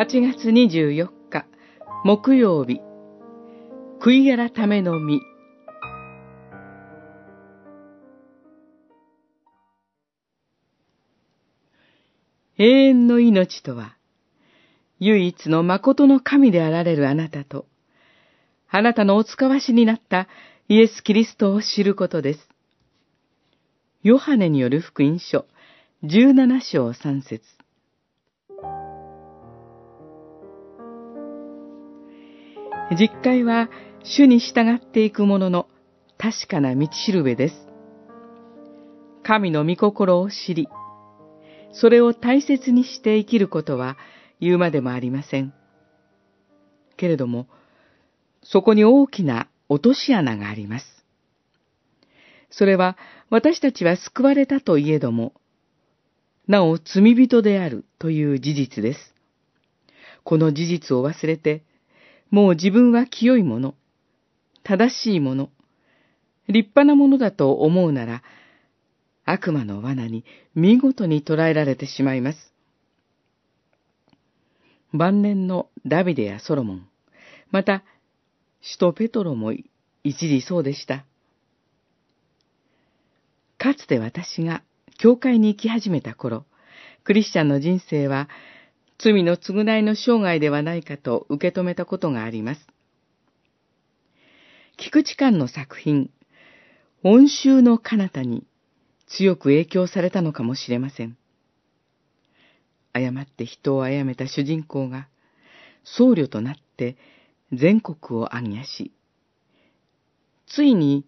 8月24日、木曜日、悔い改めの実。永遠の命とは、唯一の誠の神であられるあなたと、あなたのお使わしになったイエス・キリストを知ることです。ヨハネによる福音書、17章3節実会は主に従っていくものの確かな道しるべです。神の御心を知り、それを大切にして生きることは言うまでもありません。けれども、そこに大きな落とし穴があります。それは私たちは救われたといえども、なお罪人であるという事実です。この事実を忘れて、もう自分は清いもの、正しいもの、立派なものだと思うなら、悪魔の罠に見事に捕らえられてしまいます。晩年のダビデやソロモン、また、首都ペトロも一時そうでした。かつて私が教会に行き始めた頃、クリスチャンの人生は罪の償いの生涯ではないかと受け止めたことがあります。菊池館の作品、恩衆の彼方に強く影響されたのかもしれません。誤って人を殺めた主人公が、僧侶となって全国を暗夜し、ついに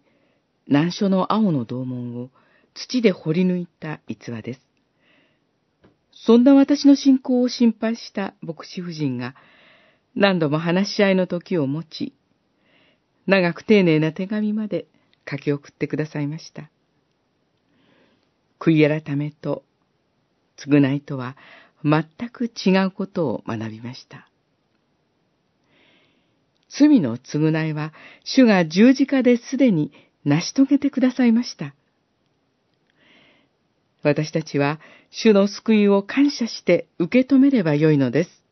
難所の青の銅門を土で掘り抜いた逸話です。そんな私の信仰を心配した牧師夫人が何度も話し合いの時を持ち、長く丁寧な手紙まで書き送ってくださいました。悔い改めと償いとは全く違うことを学びました。罪の償いは主が十字架ですでに成し遂げてくださいました。私たちは主の救いを感謝して受け止めればよいのです。